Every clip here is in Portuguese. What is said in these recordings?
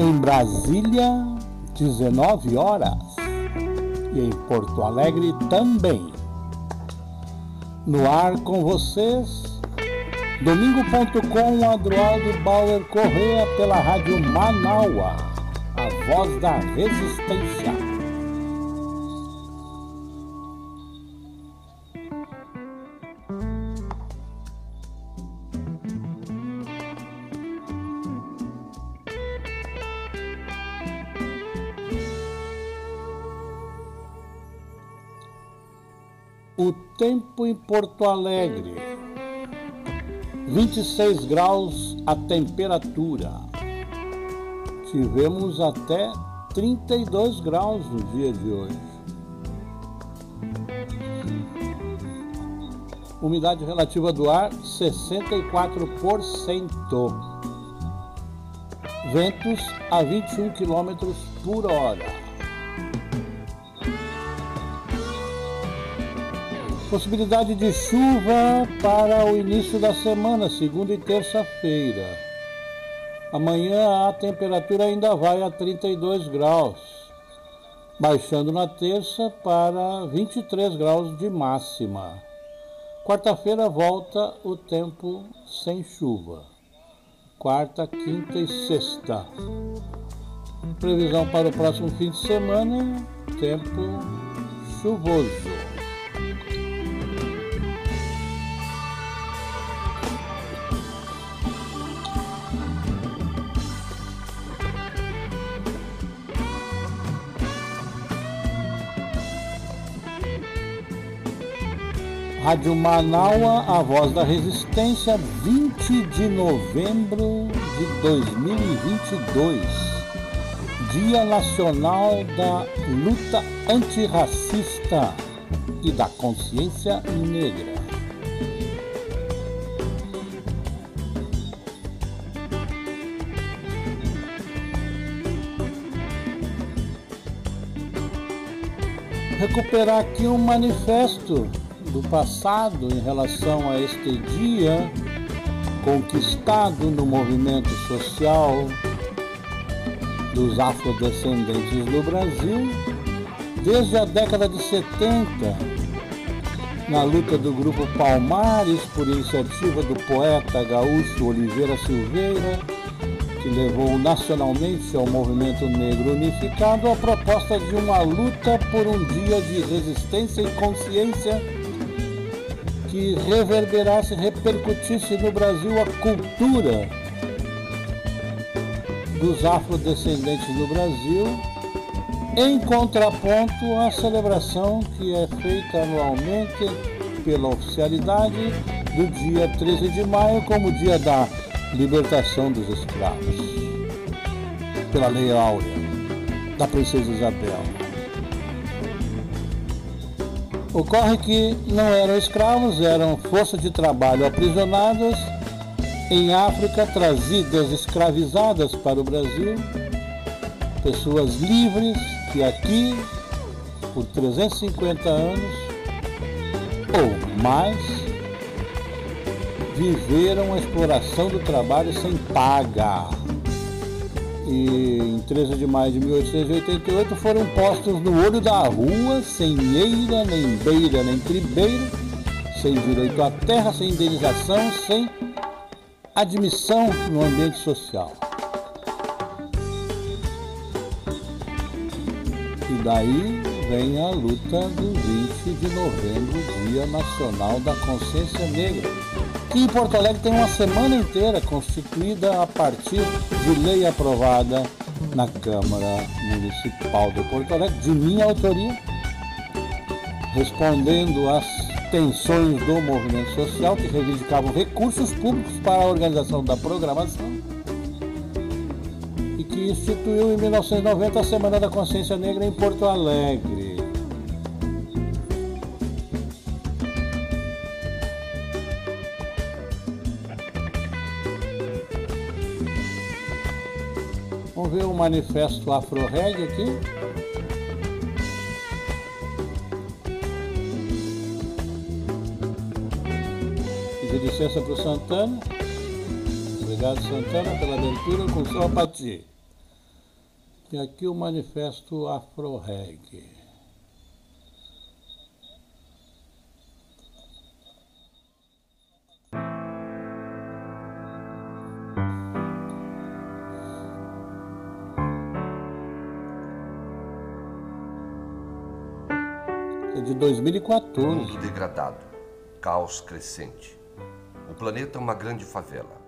Em Brasília, 19 horas. E em Porto Alegre também. No ar com vocês, domingo.com, Adroaldo Bauer Correa pela Rádio Manaua, a voz da resistência. Porto Alegre. 26 graus a temperatura. Tivemos até 32 graus no dia de hoje. Umidade relativa do ar 64%. Ventos a 21 km por hora. Possibilidade de chuva para o início da semana, segunda e terça-feira. Amanhã a temperatura ainda vai a 32 graus, baixando na terça para 23 graus de máxima. Quarta-feira volta o tempo sem chuva. Quarta, quinta e sexta. Previsão para o próximo fim de semana: tempo chuvoso. Rádio Manaua, a voz da resistência, 20 de novembro de 2022, Dia Nacional da Luta Antirracista e da Consciência Negra. Recuperar aqui um manifesto do passado em relação a este dia conquistado no movimento social dos afrodescendentes do Brasil desde a década de 70, na luta do grupo Palmares por iniciativa do poeta gaúcho Oliveira Silveira, que levou nacionalmente ao movimento negro unificado a proposta de uma luta por um dia de resistência e consciência que reverberasse, repercutisse no Brasil a cultura dos afrodescendentes do Brasil, em contraponto à celebração que é feita anualmente pela oficialidade do dia 13 de maio como dia da libertação dos escravos, pela Lei Áurea, da Princesa Isabel. Ocorre que não eram escravos, eram forças de trabalho aprisionadas em África, trazidas escravizadas para o Brasil, pessoas livres que aqui, por 350 anos ou mais, viveram a exploração do trabalho sem paga e em 13 de maio de 1888 foram postos no olho da rua, sem eira, nem beira, nem tribeira, sem direito à terra, sem indenização, sem admissão no ambiente social. E daí vem a luta do 20 de novembro, Dia Nacional da Consciência Negra que em Porto Alegre tem uma semana inteira constituída a partir de lei aprovada na Câmara Municipal de Porto Alegre, de minha autoria, respondendo às tensões do movimento social que reivindicavam recursos públicos para a organização da programação e que instituiu em 1990 a Semana da Consciência Negra em Porto Alegre. Manifesto Afro-Reg aqui. Pedir licença para o Santana. Obrigado, Santana, pela abertura com sua apatia. E aqui o manifesto Afro-Reg. É de 2014. Mundo degradado, caos crescente. O planeta é uma grande favela.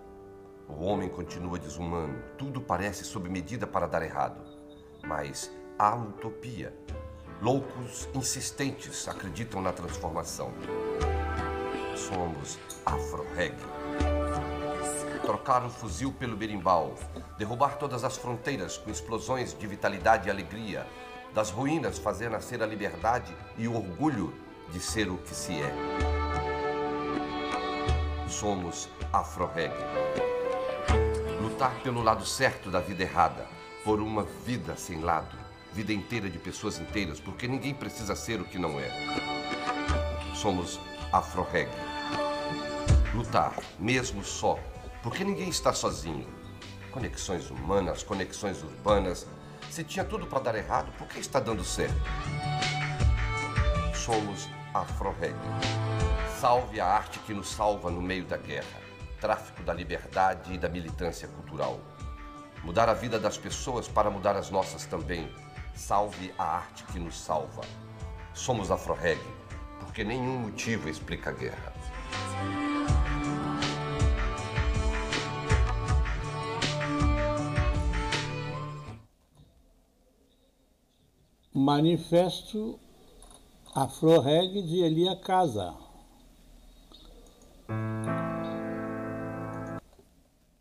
O homem continua desumano, tudo parece sob medida para dar errado. Mas há utopia. Loucos insistentes acreditam na transformação. Somos afro-reg. Trocar o fuzil pelo berimbau, derrubar todas as fronteiras com explosões de vitalidade e alegria, das ruínas fazer nascer a liberdade e o orgulho de ser o que se é. Somos afro-reg lutar pelo lado certo da vida errada, por uma vida sem lado, vida inteira de pessoas inteiras, porque ninguém precisa ser o que não é. Somos afro-reg. Lutar, mesmo só, porque ninguém está sozinho. Conexões humanas, conexões urbanas. Se tinha tudo para dar errado, por que está dando certo? Somos afro-reg. Salve a arte que nos salva no meio da guerra tráfico da liberdade e da militância cultural. Mudar a vida das pessoas para mudar as nossas também. Salve a arte que nos salva. Somos afro-reg, porque nenhum motivo explica a guerra. Manifesto Afro-Reg de Elia Casa.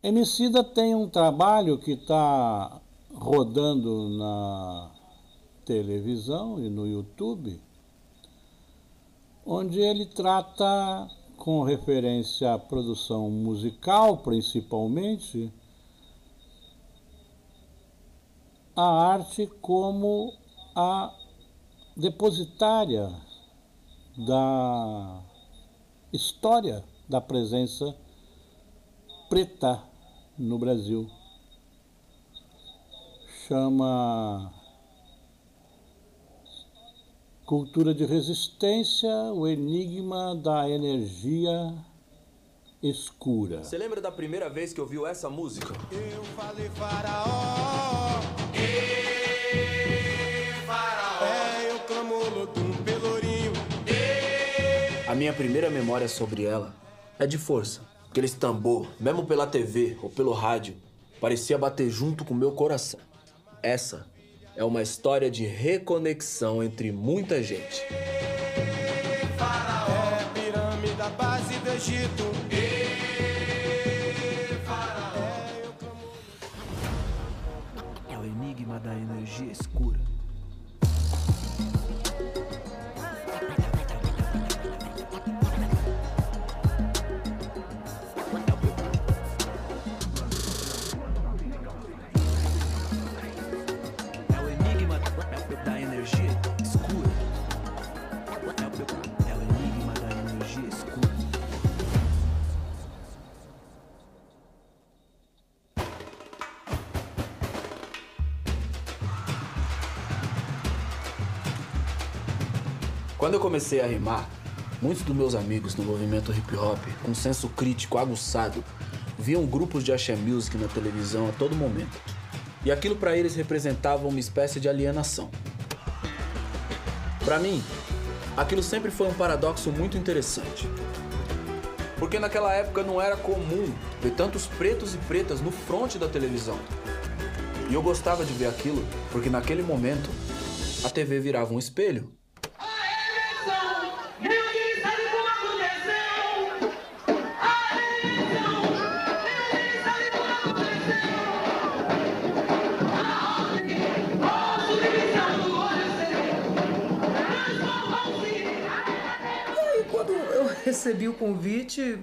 Emicida tem um trabalho que está rodando na televisão e no YouTube, onde ele trata, com referência à produção musical principalmente, a arte como a depositária da história da presença preta no Brasil. Chama Cultura de Resistência, o enigma da energia escura. Você lembra da primeira vez que ouviu essa música? Eu falei faraó. Ei, minha primeira memória sobre ela é de força. Aqueles tambor, mesmo pela TV ou pelo rádio, parecia bater junto com meu coração. Essa é uma história de reconexão entre muita gente. É o enigma da energia escura. Quando eu comecei a rimar, muitos dos meus amigos no movimento hip hop, com senso crítico aguçado, viam grupos de axé music na televisão a todo momento. E aquilo para eles representava uma espécie de alienação. Para mim, aquilo sempre foi um paradoxo muito interessante. Porque naquela época não era comum ver tantos pretos e pretas no fronte da televisão. E eu gostava de ver aquilo porque naquele momento a TV virava um espelho recebi o convite,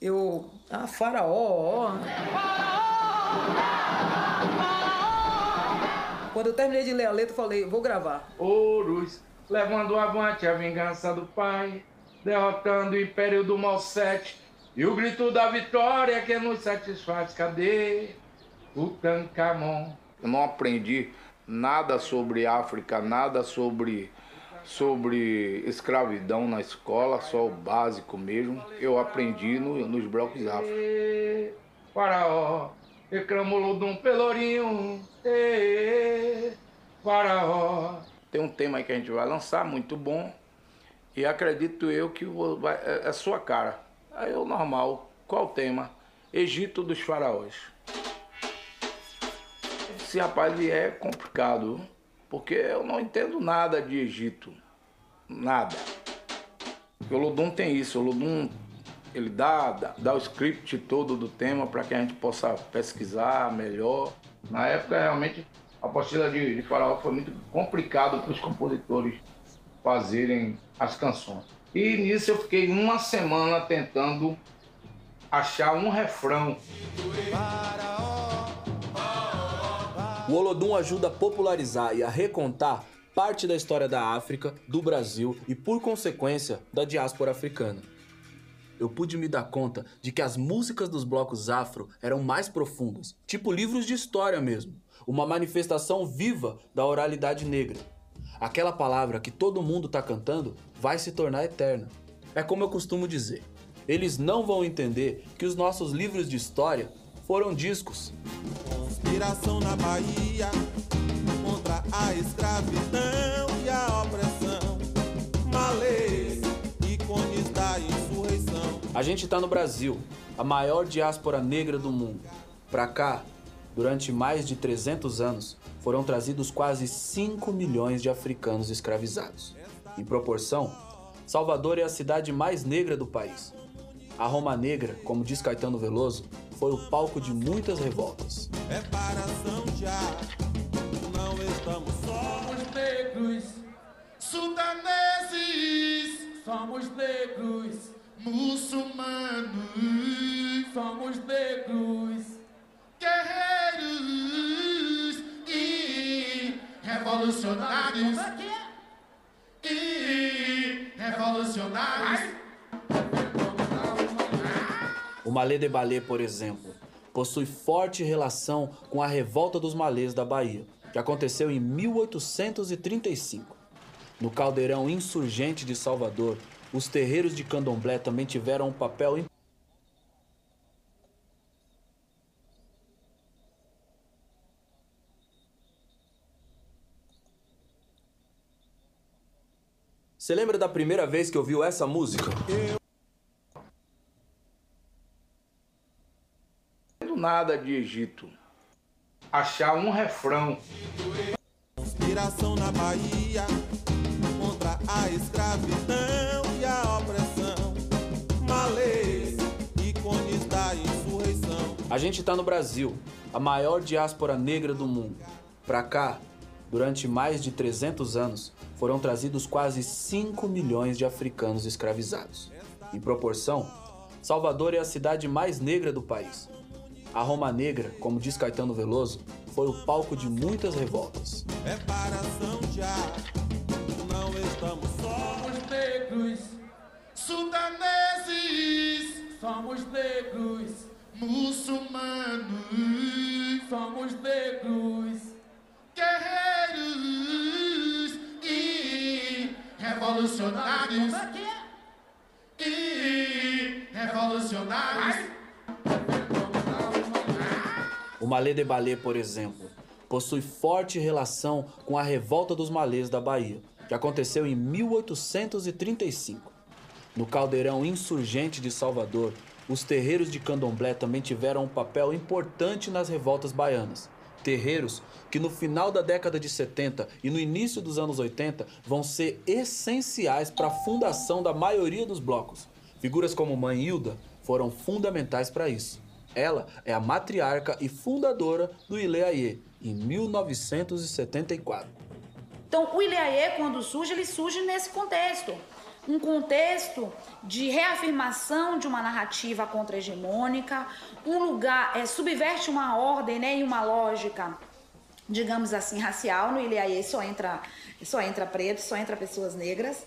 eu. Ah, faraó, ó. Quando eu terminei de ler a letra, eu falei, vou gravar. ouros, levando avante a vingança do pai, derrotando o império do mal sete, e o grito da vitória que nos satisfaz. Cadê o Tancamon? Eu não aprendi nada sobre África, nada sobre sobre escravidão na escola, só o básico mesmo. Eu aprendi no, nos blocos afro. Faraó, reclamou um pelourinho. Faraó. Tem um tema aí que a gente vai lançar, muito bom. E acredito eu que vai- é, é sua cara. Aí é o normal. Qual o tema? Egito dos faraós. Esse rapaz é complicado? Porque eu não entendo nada de Egito. Nada. Porque o Ludum tem isso. O Ludum ele dá, dá, dá o script todo do tema para que a gente possa pesquisar melhor. Na época, realmente, a apostila de, de Faraó foi muito complicado para os compositores fazerem as canções. E nisso eu fiquei uma semana tentando achar um refrão. O Olodum ajuda a popularizar e a recontar parte da história da África, do Brasil e, por consequência, da diáspora africana. Eu pude me dar conta de que as músicas dos blocos afro eram mais profundas, tipo livros de história mesmo, uma manifestação viva da oralidade negra. Aquela palavra que todo mundo tá cantando vai se tornar eterna. É como eu costumo dizer: eles não vão entender que os nossos livros de história foram discos. Conspiração na Bahia contra a escravidão e a opressão. Malês, ícones da insurreição. A gente tá no Brasil, a maior diáspora negra do mundo. Pra cá, durante mais de 300 anos, foram trazidos quase 5 milhões de africanos escravizados. Em proporção, Salvador é a cidade mais negra do país. A Roma Negra, como diz Caetano Veloso, foi o palco de muitas revoltas. Reparação já, não estamos só. Somos negros, sudaneses, somos negros, muçulmanos, somos negros, guerreiros e revolucionários. E revolucionários. O Malê de Balé, por exemplo, possui forte relação com a revolta dos malês da Bahia, que aconteceu em 1835. No caldeirão insurgente de Salvador, os terreiros de candomblé também tiveram um papel importante. Você lembra da primeira vez que ouviu essa música? Não nada de Egito. Achar um refrão. Conspiração na Bahia contra a escravidão e a opressão. Malês, ícones da insurreição. A gente tá no Brasil, a maior diáspora negra do mundo. Pra cá, durante mais de 300 anos, foram trazidos quase 5 milhões de africanos escravizados. Em proporção, Salvador é a cidade mais negra do país. A Roma Negra, como diz Caetano Veloso, foi o palco de muitas revoltas. Reparação já, não estamos só. Somos negros, sudaneses, somos negros, muçulmanos, somos negros, guerreiros e revolucionários. E revolucionários. O Malê de Balé, por exemplo, possui forte relação com a revolta dos malês da Bahia, que aconteceu em 1835. No caldeirão insurgente de Salvador, os terreiros de candomblé também tiveram um papel importante nas revoltas baianas. Terreiros que no final da década de 70 e no início dos anos 80 vão ser essenciais para a fundação da maioria dos blocos. Figuras como Mãe Hilda foram fundamentais para isso. Ela é a matriarca e fundadora do Ileaie, em 1974. Então, o Ileaê, quando surge, ele surge nesse contexto. Um contexto de reafirmação de uma narrativa contra-hegemônica, um lugar, é, subverte uma ordem né, e uma lógica, digamos assim, racial. No Ileaê só entra, só entra preto, só entra pessoas negras.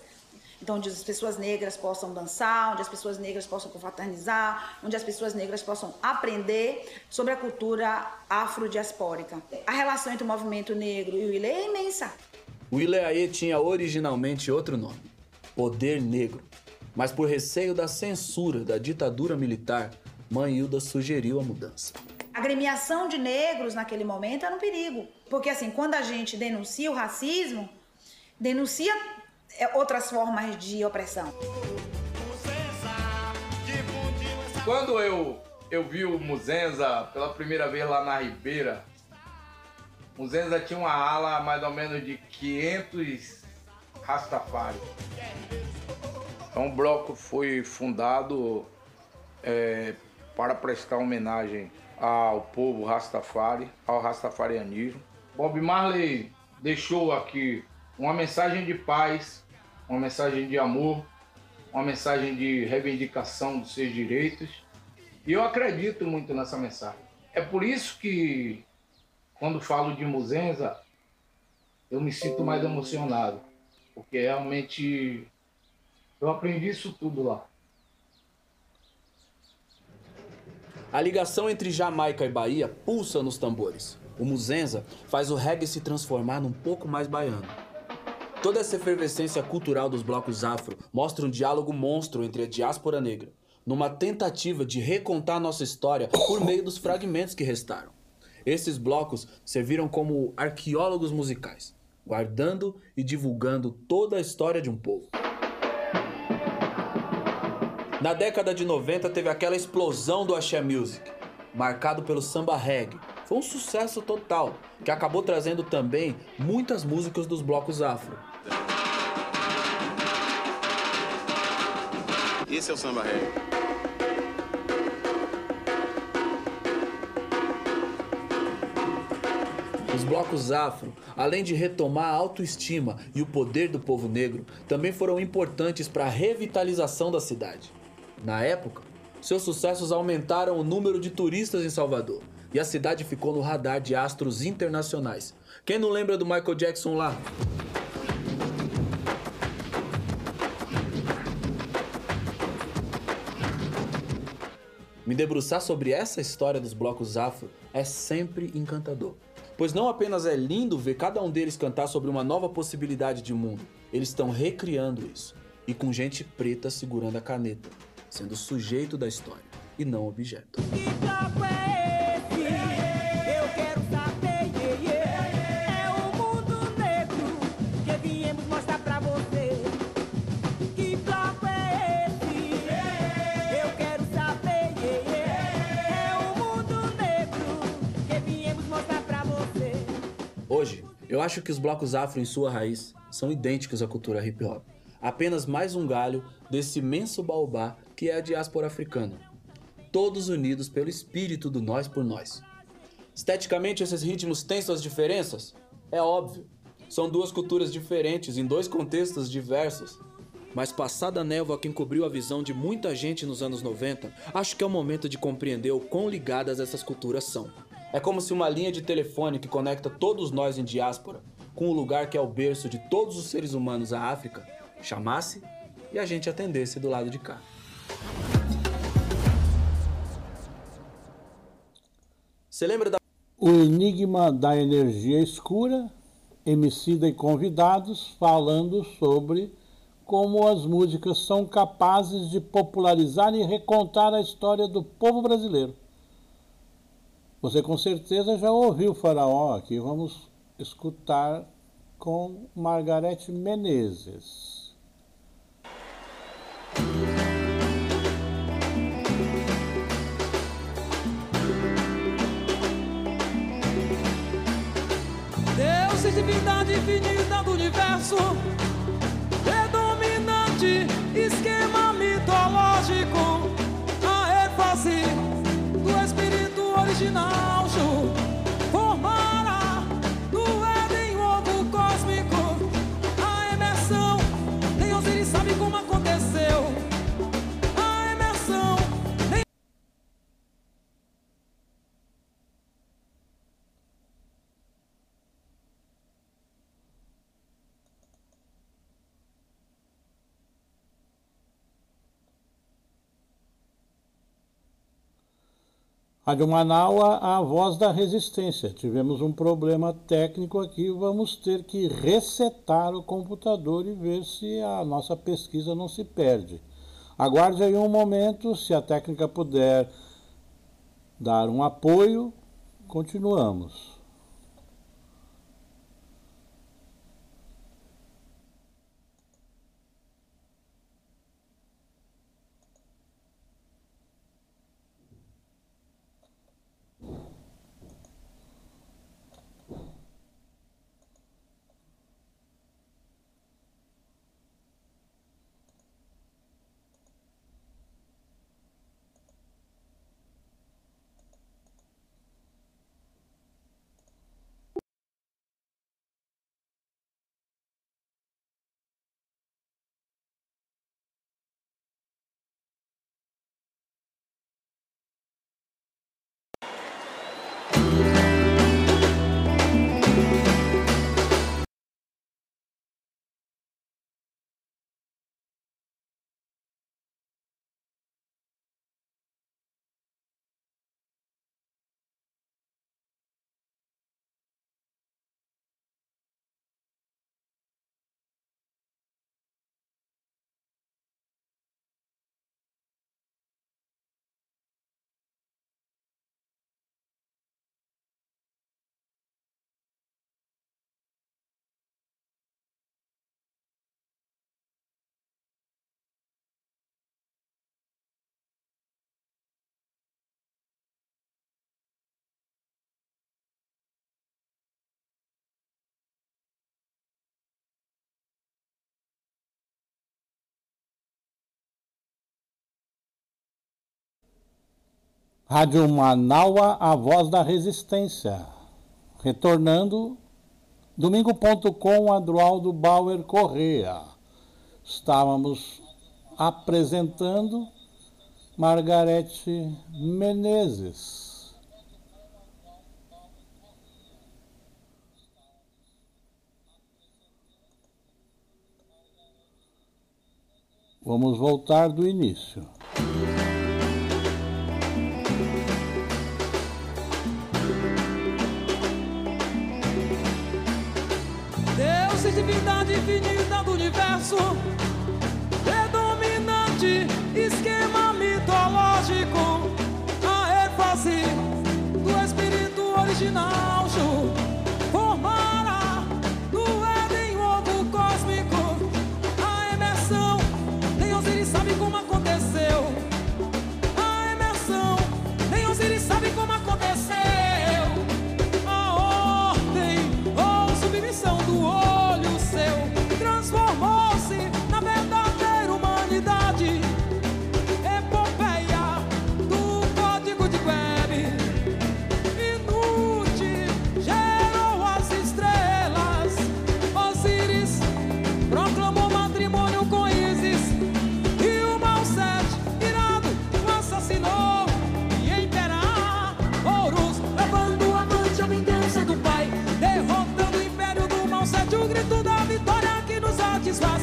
Então, onde as pessoas negras possam dançar, onde as pessoas negras possam confraternizar, onde as pessoas negras possam aprender sobre a cultura afrodiaspórica. A relação entre o movimento negro e o Ilê é imensa. O Ileaê tinha originalmente outro nome, Poder Negro. Mas por receio da censura da ditadura militar, Mãe Hilda sugeriu a mudança. A agremiação de negros naquele momento era um perigo. Porque, assim, quando a gente denuncia o racismo, denuncia outras formas de opressão. Quando eu, eu vi o Muzenza pela primeira vez lá na Ribeira, Muzenza tinha uma ala mais ou menos de 500 Rastafari. Então o bloco foi fundado é, para prestar homenagem ao povo Rastafari, ao Rastafarianismo. Bob Marley deixou aqui uma mensagem de paz, uma mensagem de amor, uma mensagem de reivindicação dos seus direitos. E eu acredito muito nessa mensagem. É por isso que, quando falo de Muzenza, eu me sinto mais emocionado, porque realmente eu aprendi isso tudo lá. A ligação entre Jamaica e Bahia pulsa nos tambores. O Muzenza faz o reggae se transformar num pouco mais baiano. Toda essa efervescência cultural dos blocos afro mostra um diálogo monstro entre a diáspora negra, numa tentativa de recontar nossa história por meio dos fragmentos que restaram. Esses blocos serviram como arqueólogos musicais, guardando e divulgando toda a história de um povo. Na década de 90 teve aquela explosão do axé music, marcado pelo samba reggae. Foi um sucesso total, que acabou trazendo também muitas músicas dos blocos afro. Esse é o samba reggae. Os blocos afro, além de retomar a autoestima e o poder do povo negro, também foram importantes para a revitalização da cidade. Na época, seus sucessos aumentaram o número de turistas em Salvador e a cidade ficou no radar de astros internacionais. Quem não lembra do Michael Jackson lá? Me debruçar sobre essa história dos blocos afro é sempre encantador. Pois não apenas é lindo ver cada um deles cantar sobre uma nova possibilidade de mundo, eles estão recriando isso. E com gente preta segurando a caneta, sendo sujeito da história e não objeto. Eu acho que os blocos afro em sua raiz são idênticos à cultura hip hop. Apenas mais um galho desse imenso baobá que é a diáspora africana. Todos unidos pelo espírito do nós por nós. Esteticamente, esses ritmos têm suas diferenças? É óbvio. São duas culturas diferentes em dois contextos diversos. Mas passada a névoa que encobriu a visão de muita gente nos anos 90, acho que é o momento de compreender o quão ligadas essas culturas são. É como se uma linha de telefone que conecta todos nós em diáspora com o lugar que é o berço de todos os seres humanos à África chamasse e a gente atendesse do lado de cá. Você lembra da. O enigma da energia escura, Emicida e convidados falando sobre como as músicas são capazes de popularizar e recontar a história do povo brasileiro. Você com certeza já ouviu Faraó aqui, vamos escutar com Margarete Menezes. Deus divindade infinita do universo, espírito Rádio Manaua, a voz da resistência. Tivemos um problema técnico aqui, vamos ter que resetar o computador e ver se a nossa pesquisa não se perde. Aguarde aí um momento, se a técnica puder dar um apoio, continuamos. Rádio Manaua, a voz da resistência. Retornando, domingo.com, Adroaldo Bauer Correa. Estávamos apresentando Margarete Menezes. Vamos voltar do início. Do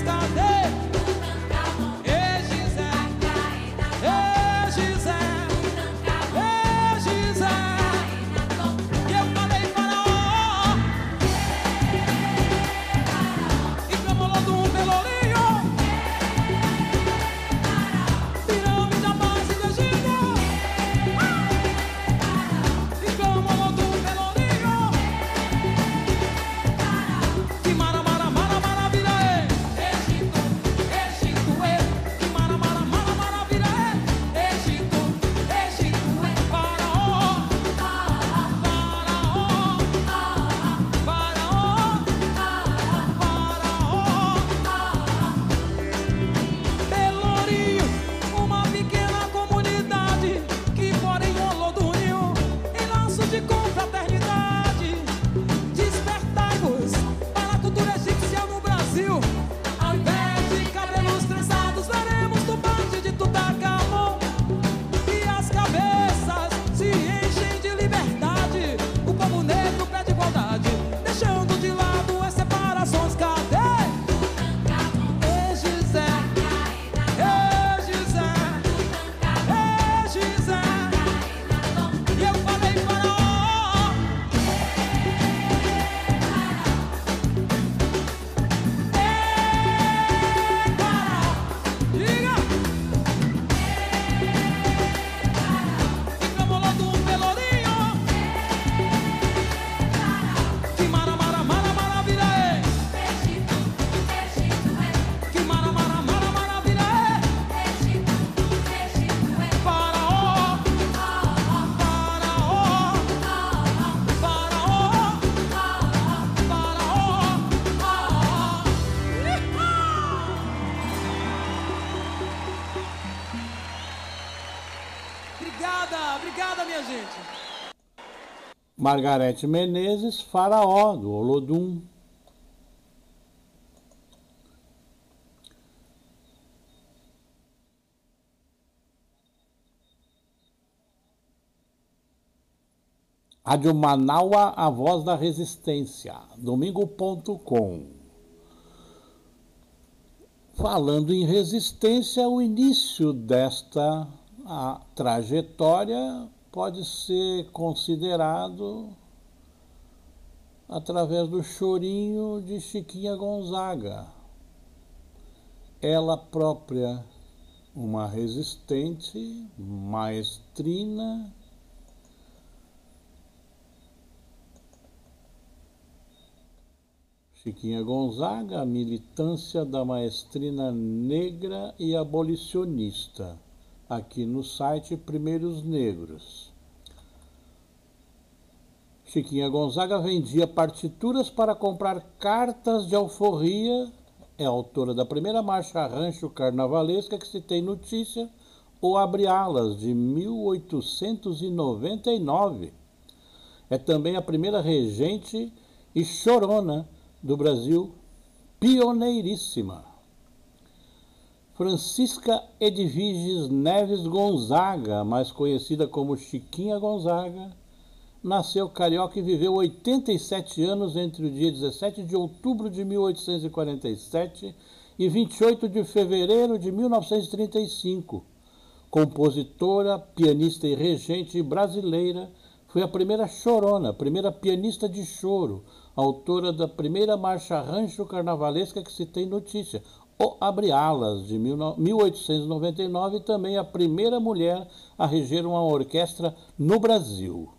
Cidadão. Obrigada, minha gente. Margarete Menezes, Faraó, do Olodum. Rádio Manaua, a voz da resistência, domingo.com. Falando em resistência, o início desta trajetória pode ser considerado através do chorinho de Chiquinha Gonzaga. Ela própria, uma resistente, maestrina, Chiquinha Gonzaga, a militância da maestrina negra e abolicionista, aqui no site Primeiros Negros. Chiquinha Gonzaga vendia partituras para comprar cartas de alforria, é autora da primeira marcha rancho carnavalesca que se tem notícia, ou Abre Alas, de 1899. É também a primeira regente e chorona do Brasil, pioneiríssima. Francisca Edviges Neves Gonzaga, mais conhecida como Chiquinha Gonzaga, nasceu carioca e viveu 87 anos entre o dia 17 de outubro de 1847 e 28 de fevereiro de 1935. Compositora, pianista e regente brasileira, foi a primeira chorona, primeira pianista de choro, autora da primeira marcha rancho carnavalesca que se tem notícia, o Abre Alas, de 1899, e também a primeira mulher a reger uma orquestra no Brasil.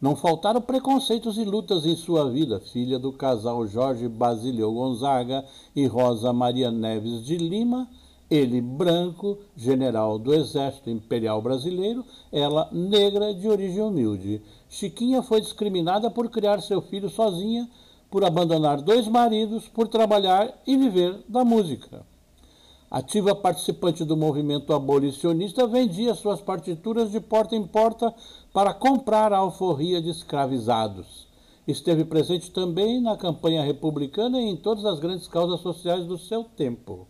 Não faltaram preconceitos e lutas em sua vida, filha do casal Jorge Basílio Gonzaga e Rosa Maria Neves de Lima, ele branco, general do Exército Imperial Brasileiro, ela negra de origem humilde. Chiquinha foi discriminada por criar seu filho sozinha, por abandonar dois maridos, por trabalhar e viver da música. Ativa participante do movimento abolicionista, vendia suas partituras de porta em porta para comprar a alforria de escravizados. Esteve presente também na campanha republicana e em todas as grandes causas sociais do seu tempo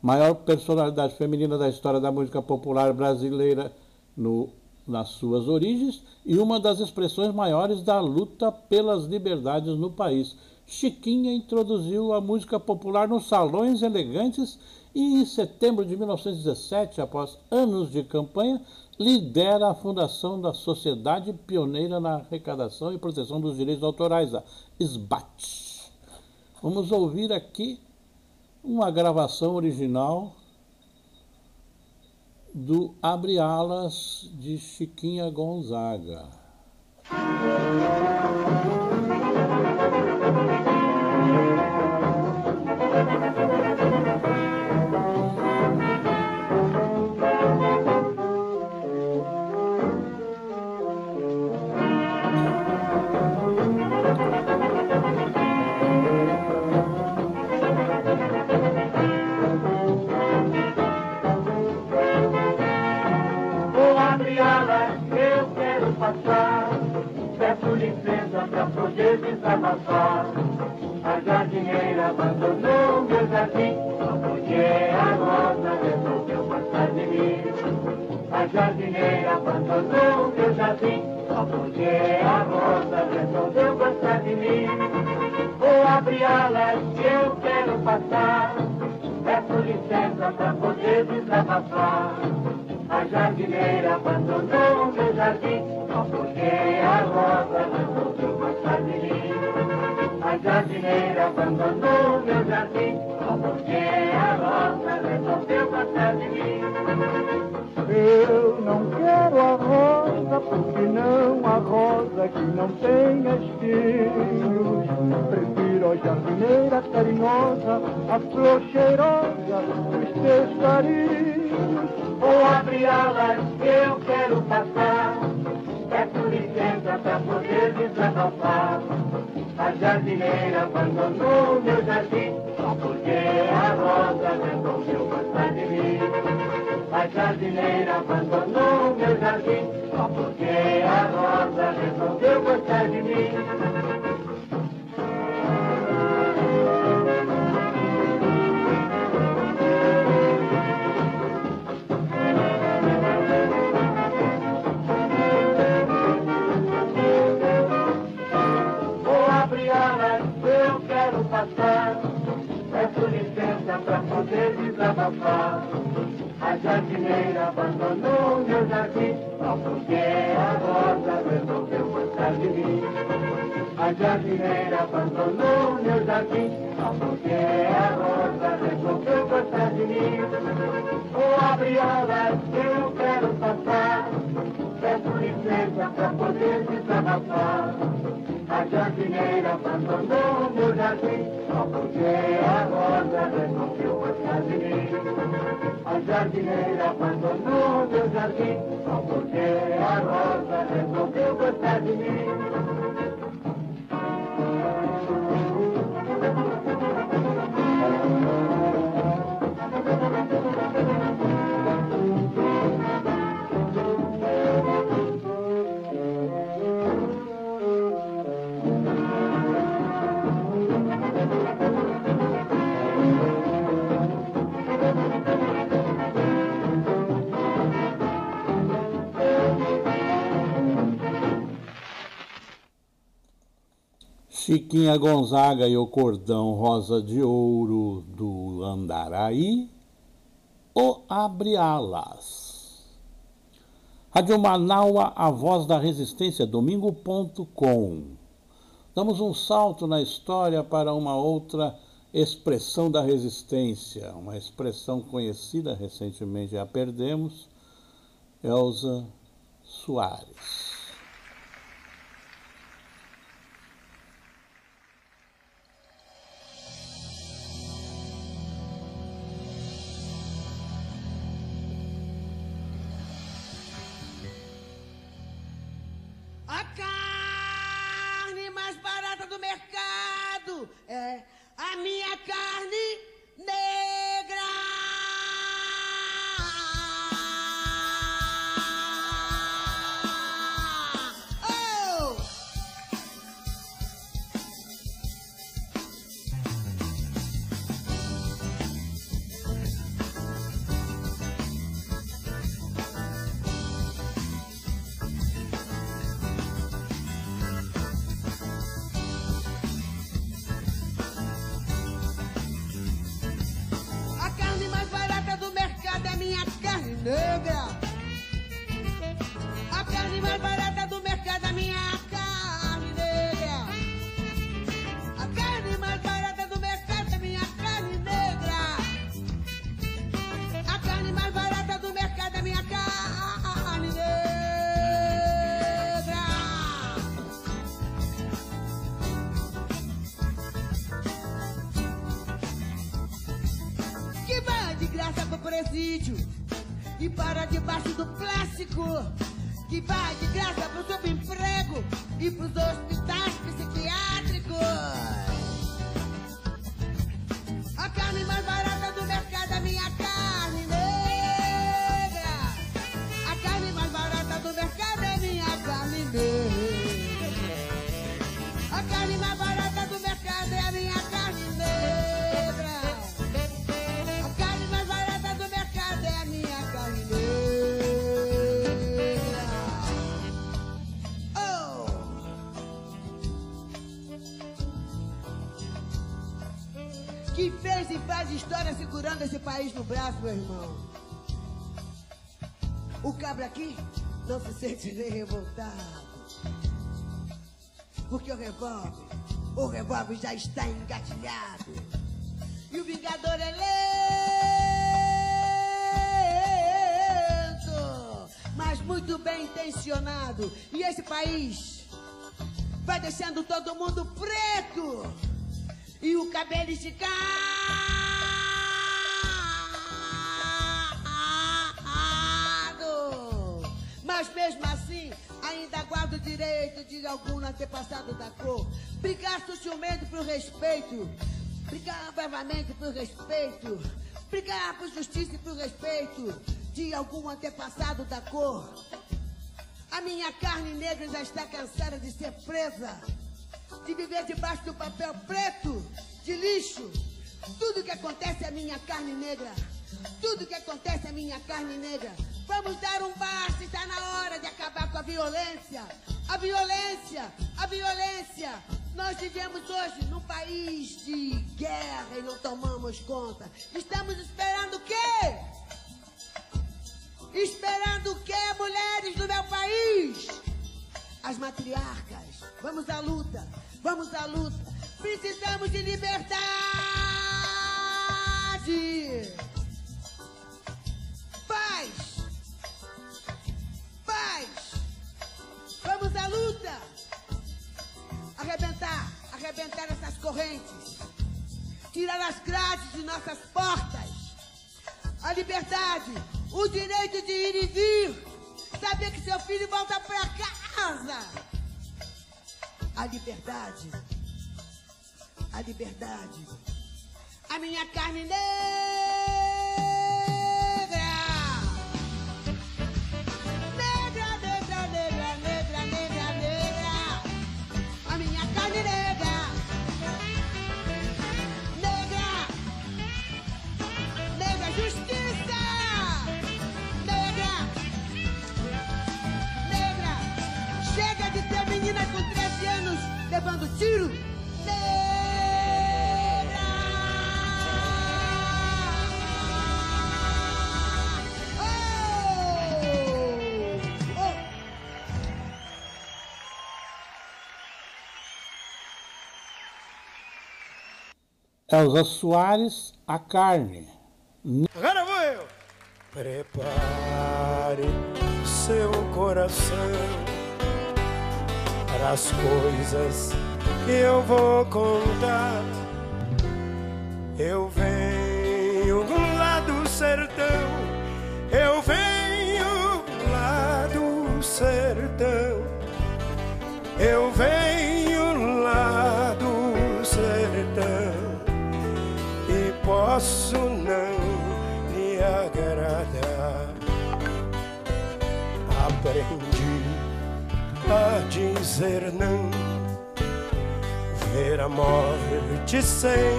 maior personalidade feminina da história da música popular brasileira no, nas suas origens e uma das expressões maiores da luta pelas liberdades no país. Chiquinha introduziu a música popular nos salões elegantes e, em setembro de 1917, após anos de campanha, lidera a fundação da Sociedade Pioneira na Arrecadação e Proteção dos Direitos Autorais, a SBAT. Vamos ouvir aqui uma gravação original do Abre Alas de Chiquinha Gonzaga. Desabafar. A jardineira abandonou meu jardim, porque a rosa resolveu passar de mim. A jardineira abandonou meu jardim, porque a rosa resolveu passar de mim. Vou abrir alas eu quero passar, peço licença pra poder desabafar. A jardineira abandonou meu jardim, só porque a rosa resolveu passar de mim. A jardineira abandonou meu jardim, só porque a rosa resolveu passar de mim. Eu não quero a rosa, porque não a rosa que não tem espinhos. Prefiro a jardineira carinhosa, a flor cheirosa dos teus carinhos. Vou abre alas, eu quero passar. Peço licença pra poder desabafar. A jardineira abandonou meu jardim, só porque a rosa resolveu gostar de mim. A jardineira abandonou meu jardim, só porque a rosa resolveu gostar de mim. Jardineira abandonou meu jardim Só porque a rosa resolveu gostar de mim. A jardineira abandonou meu jardim Só porque a rosa resolveu gostar de mim. Abre alas que eu quero passar Peço licença pra poder desabafar. A abandonou meu jardim Só porque a rosa gostar de mim A jardineira abandonou meu jardim Só porque a rosa resolveu gostar de mim Chiquinha Gonzaga e o Cordão Rosa de Ouro do Andaraí, o Abre Alas. Rádio Manaua, a voz da resistência, domingo.com. Damos um salto na história para uma outra expressão da resistência, uma expressão conhecida recentemente, já perdemos, Elza Soares. Minha carne país no braço, meu irmão. O cabra aqui não se sente nem revoltado. Porque o revólver, o revólver já está engatilhado. E o vingador é lento, mas muito bem intencionado. E esse país vai deixando todo mundo preto e o cabelo esticado. Mas mesmo assim, ainda guardo o direito de algum antepassado da cor. Brigar socialmente por respeito. Brigar bravamente por respeito. Brigar por justiça e por respeito de algum antepassado da cor. A minha carne negra já está cansada de ser presa, de viver debaixo do papel preto, de lixo. Tudo que acontece é minha carne negra. Tudo que acontece é minha carne negra. Vamos dar um basta, está na hora de acabar com a violência. A violência, a violência. Nós vivemos hoje num país de guerra e não tomamos conta. Estamos esperando o quê? Esperando o quê, mulheres do meu país? As matriarcas. Vamos à luta, vamos à luta. Precisamos de liberdade. Paz. Paz. Vamos à luta. Arrebentar, arrebentar essas correntes. Tirar as grades de nossas portas. A liberdade, o direito de ir e vir. Saber que seu filho volta para casa. A liberdade. A liberdade. A minha carne negra. Elza Soares, A Carne. Agora vou eu. Prepare seu coração para as coisas que eu vou contar. Eu venho lá do sertão, eu venho lá do sertão, eu venho posso não lhe agradar. Aprendi a dizer não, ver a morte sem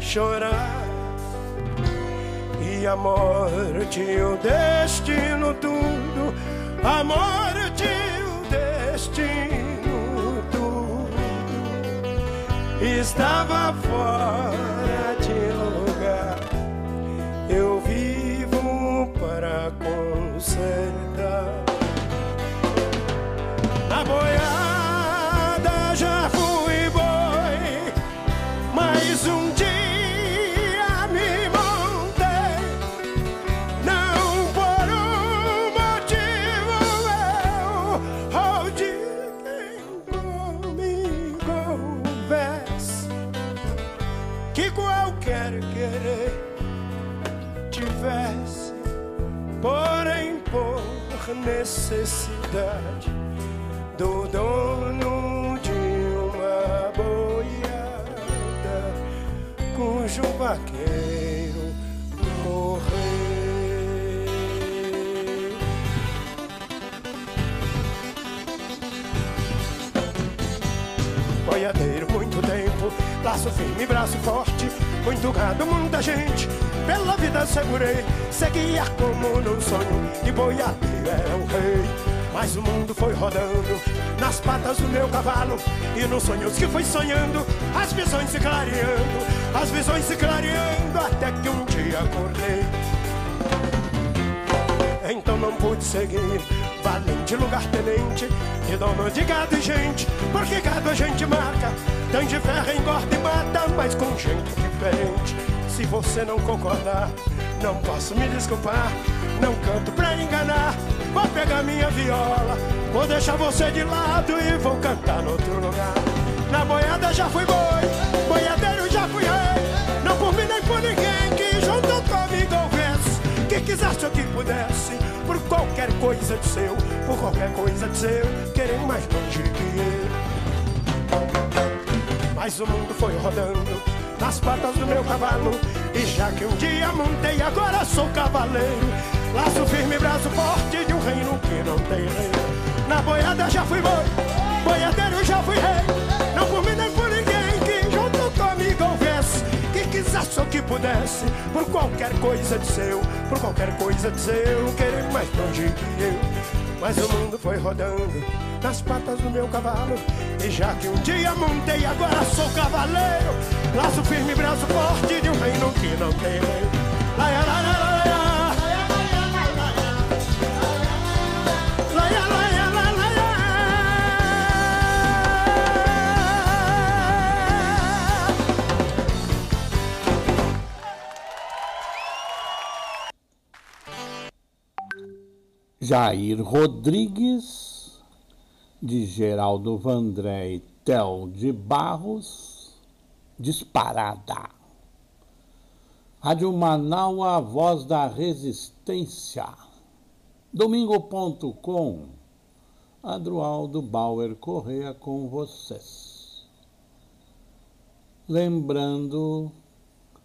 chorar. E a morte, o destino, tudo, a morte, o destino, tudo estava fora. Eu vivo para consertar. Seguia como num sonho, e boiadeiro era o rei. Mas o mundo foi rodando nas patas do meu cavalo, e nos sonhos que fui sonhando, as visões se clareando, as visões se clareando, até que um dia acordei. Então não pude seguir Valente lugar tenente De dono de gado e gente Porque gado a gente marca Tem de ferro, engorda e mata Mas com jeito diferente Se você não concordar Não posso me desculpar Não canto pra enganar. Vou pegar minha viola Vou deixar você de lado E vou cantar no outro lugar. Na boiada já fui boi Boiadeiro já fui rei. Não por mim nem por ninguém Que junto comigo houvesse que quisesse ou que pudesse, por qualquer coisa de seu, por qualquer coisa de seu, querer mais longe que eu. Mas o mundo foi rodando nas patas do meu cavalo, e já que um dia montei, agora sou cavaleiro. Laço firme, braço forte de um reino que não tem rei. Na boiada já fui boi, boiadeiro já fui rei. Não por mim nem por ninguém que junto comigo houvesse que quisesse ou que pudesse, por qualquer coisa de seu, por qualquer coisa de seu, querer mais longe que eu. Mas o mundo foi rodando das patas do meu cavalo. E já que um dia montei, agora sou cavaleiro. Laço firme, braço forte de um reino que não tem rei. Laia, laia, laia. Jair Rodrigues de Geraldo Vandré e Tel de Barros, disparada. Rádio Manaus, a voz da resistência. Domingo.com, Adroaldo Bauer Correia com vocês. Lembrando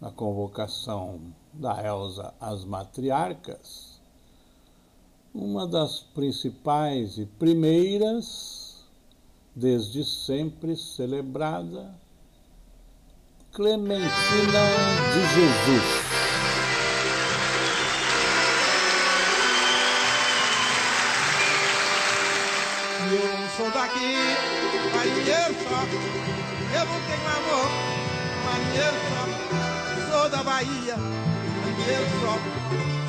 a convocação da Elsa às matriarcas, uma das principais e primeiras, desde sempre celebrada, Clementina de Jesus. Eu sou daqui, marinheiro só. Eu não tenho amor, marinheiro só. Sou da Bahia, marinheiro só.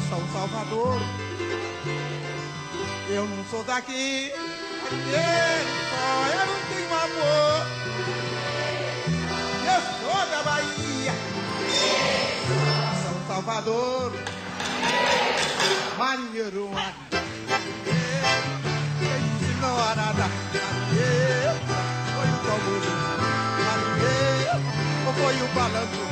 São Salvador. Eu não sou daqui. Eu não tenho amor. Eu sou da Bahia, São Salvador. Marinheiro, marinheiro. Não há nada. Foi o. Ou foi o balanço,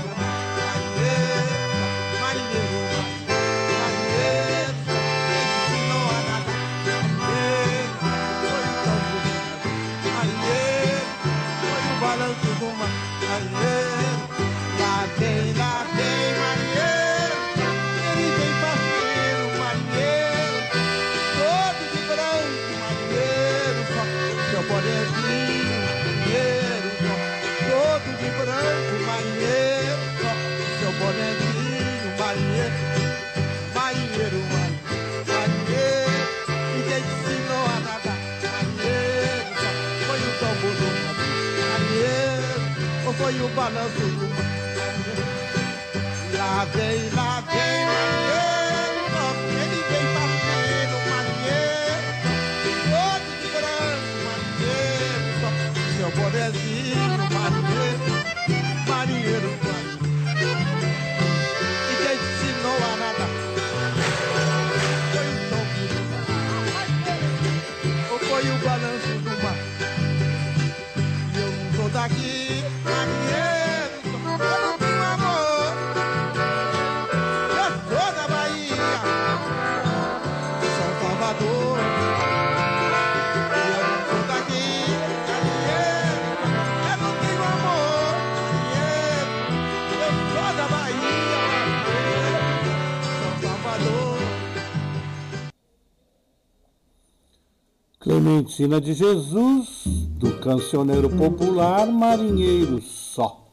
o balanço mar, marinheiro. Lá vem, lá vem, Clementina de Jesus, do cancioneiro popular Marinheiro Só.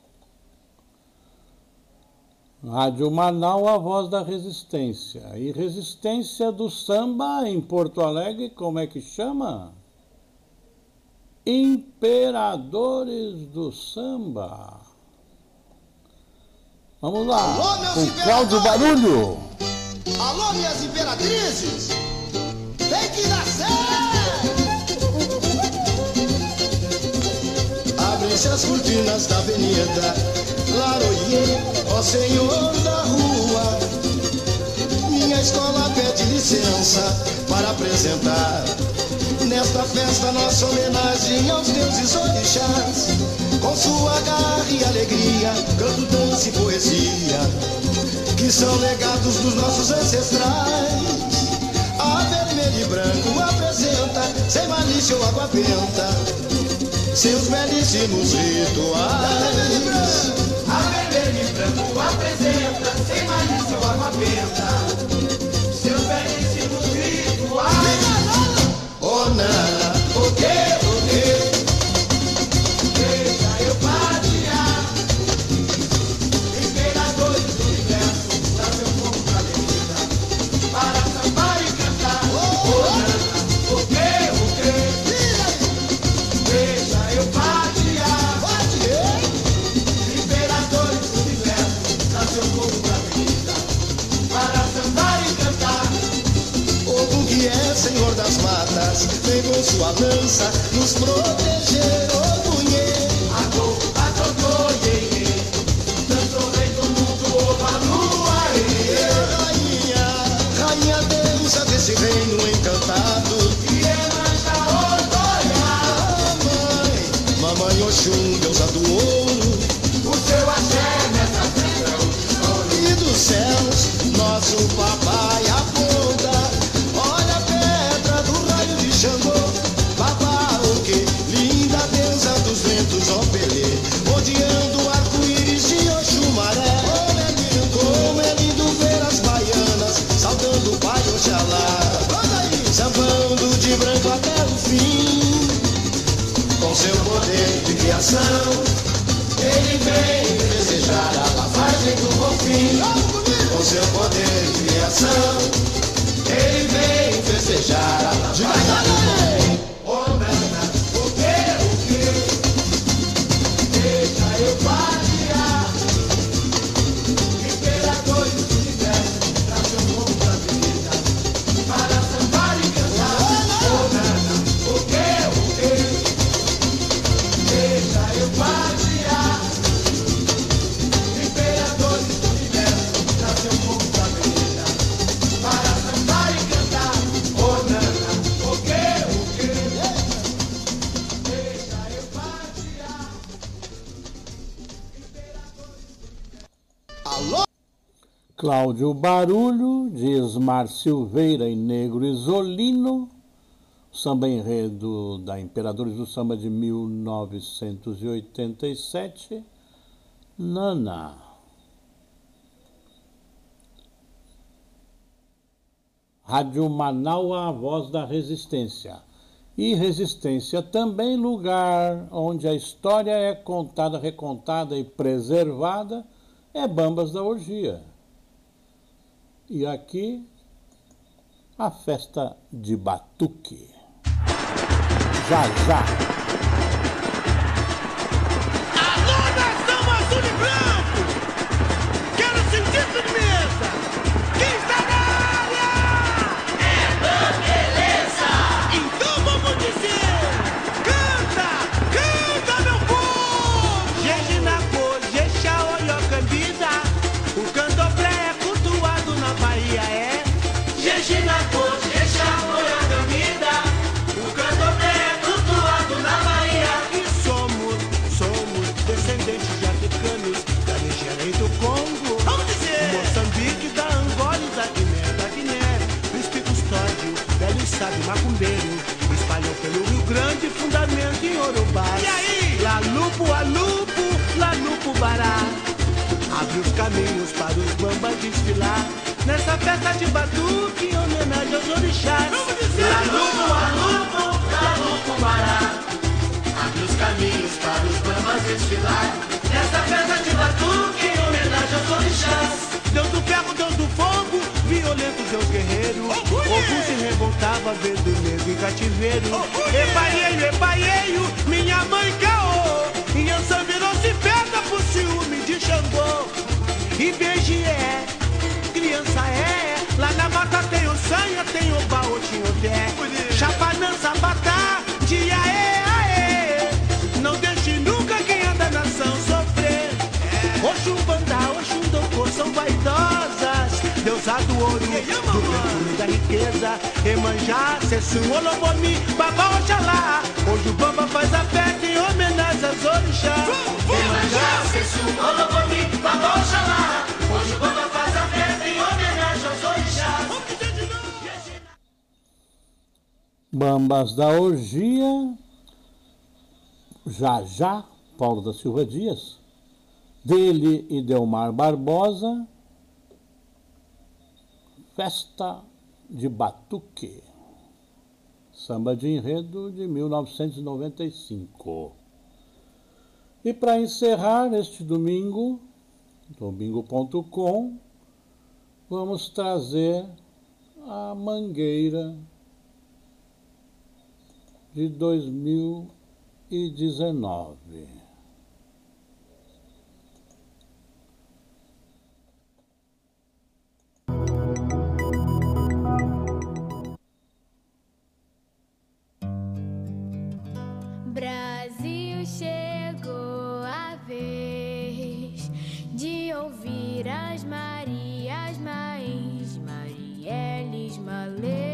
Rádio Manaus, a voz da resistência. E resistência do samba em Porto Alegre, como é que chama? Imperadores do samba. Vamos lá, Alô, meus com Cláudio Barulho. Alô, minhas imperatrizes! Tem que nascer! Abrem-se as cortinas da avenida, Laroie, ó Senhor da rua. Minha escola pede licença para apresentar nesta festa nossa homenagem aos deuses orixás. Com sua garra e alegria, canto, dança e poesia, que são legados dos nossos ancestrais. A vermelho e branco apresenta, sem malícia ou água benta, seus belíssimos rituais. A vermelho e branco apresenta, sem malícia ou água benta, seus belíssimos rituais. Oh, nana, nos proteger, orgulhe. a agô, iê, iê. Tanto rei do mundo, ova no aê. Rainha, rainha deusa desse reino encantado. E é mais da Odoia. Ah, mãe, mamãe Oxum. coração. Ele vem desejar a lavagem do golfinho com seu poder de criação. Ele vem festejar a lavagem do golfinho. áudio barulho, de Esmar Silveira e Negro Isolino, samba enredo da Imperadores do Samba de 1987, Nana. Rádio Manaua, a voz da resistência. E resistência também lugar onde a história é contada, recontada e preservada é Bambas da Orgia. E aqui a festa de Batuque. Já já! deusa do ouro, do perfume da riqueza, Emanjá, Sessu, olomomi Babá, Oxalá. Hoje o Bamba faz a festa em homenagem às orixás. Emanjá, Sessu, Olobomi, Babá, Oxalá. Hoje o Bamba faz a festa em homenagem aos orixás. Bambas da Orgia, já já, Paulo da Silva Dias, dele e Delmar Barbosa, Festa de Batuque, samba de enredo de 1995. E para encerrar este domingo, domingo.com, vamos trazer a Mangueira de 2019. Brasil chegou a vez de ouvir as Marias Mães, Marielles Malê.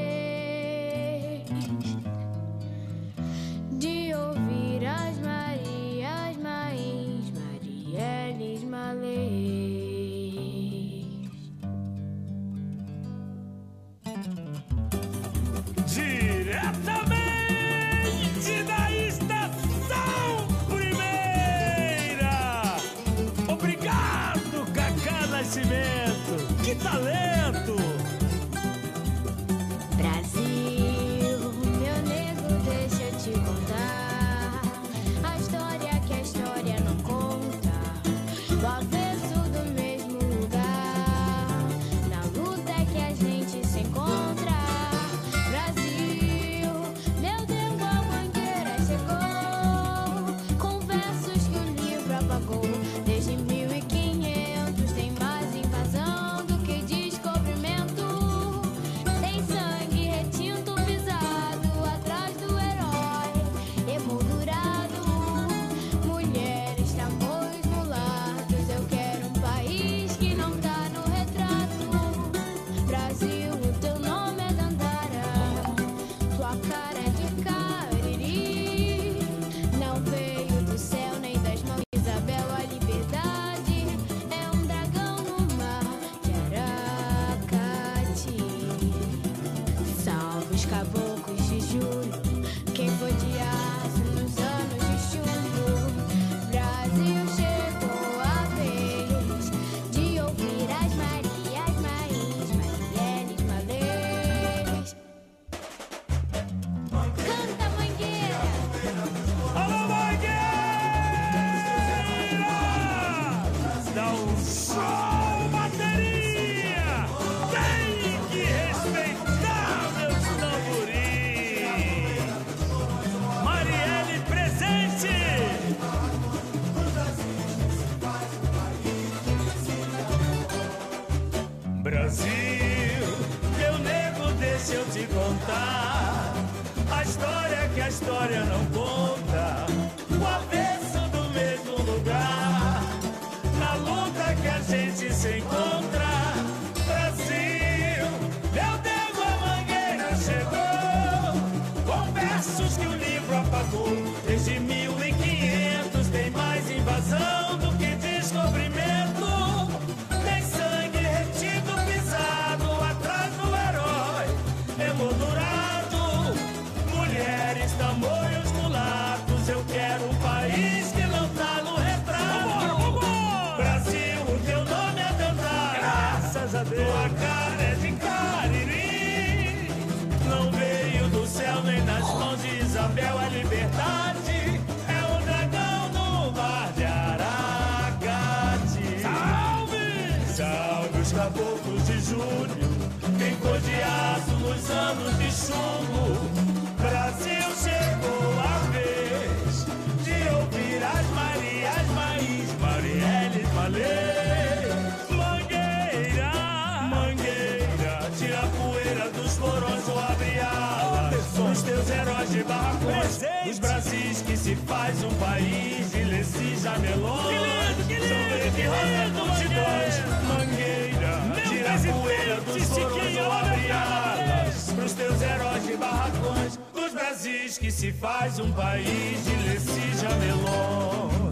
Tá camelões. Que lindo, que lindo, sorvete, que lindo, multidões, mangueira, Meu tira presidente, poeira dos Siquinha, abre alas pros teus heróis de barracões, dos Brasis que se faz um país de Lessi Jamelon.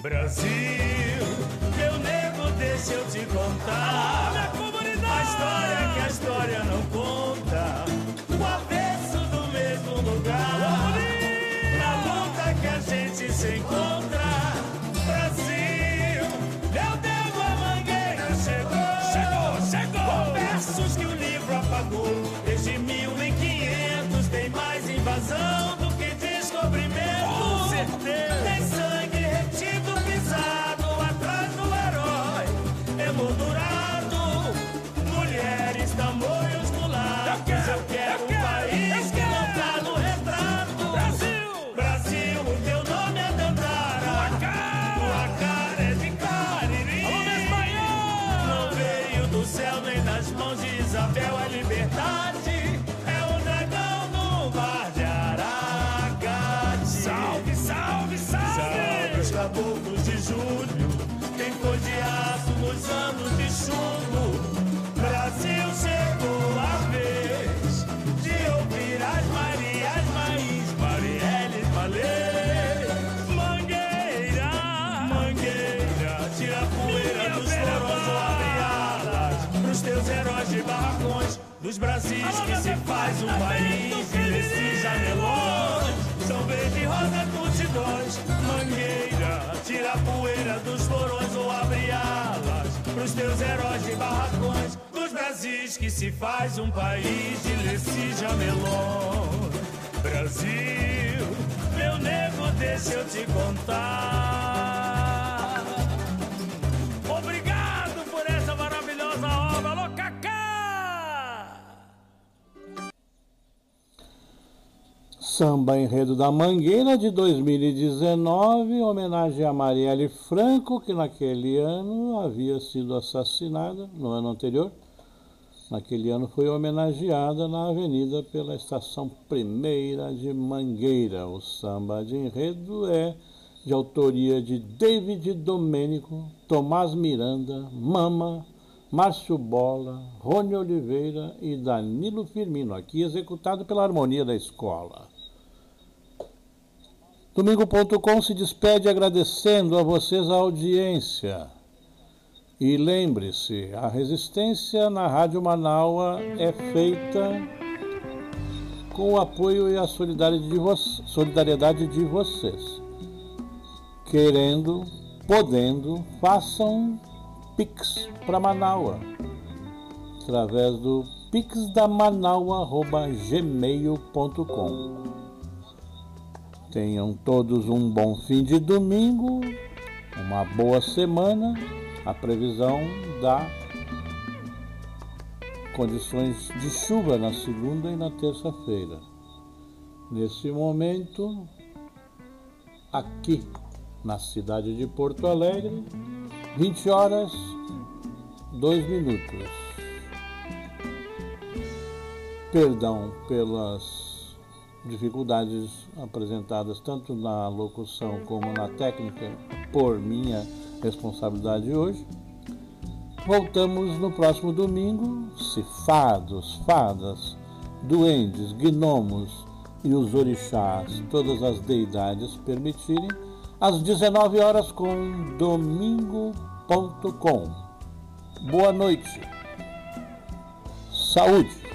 Brasil, meu nego, deixa eu te contar. Ah, a história que a história não conta. O avesso do mesmo lugar. Na luta que a gente se encontra. amor. consumo. Brasil chegou a vez de ouvir as Marias Maís, Marielle Valês. Mangueira, Mangueira, tira a poeira dos coroas labiadas, pros teus heróis de barracões. Dos Brasis que se faz um país e desses janelões São verde, rosa, curtidões Mangueira, tira a poeira dos florões ou abre pros teus heróis de barracões. Dos Brasis que se faz um país de Leci jamelões. Brasil, meu nego, deixa eu te contar. Samba Enredo da Mangueira de 2019, homenagem a Marielle Franco, que naquele ano havia sido assassinada, no ano anterior. Naquele ano foi homenageada na avenida pela estação Primeira de Mangueira. O samba de enredo é de autoria de David Domênico, Tomás Miranda, Mama, Márcio Bola, Rony Oliveira e Danilo Firmino, aqui executado pela Harmonia da Escola. Domingo.com se despede agradecendo a vocês a audiência. E lembre-se, a resistência na Rádio Manaua é feita com o apoio e a solidariedade de, vocês. Querendo, podendo, façam Pix para Manaua, através do pixdamanaua.gmail.com. Tenham todos um bom fim de domingo, uma boa semana. A previsão dá condições de chuva na segunda e na terça-feira. Nesse momento, aqui na cidade de Porto Alegre, 20 horas 2 minutos. Perdão pelas dificuldades apresentadas tanto na locução como na técnica por minha responsabilidade hoje. Voltamos no próximo domingo, se fados, fadas, duendes, gnomos e os orixás, todas as deidades permitirem, às 19 horas com domingo.com. Boa noite. Saúde.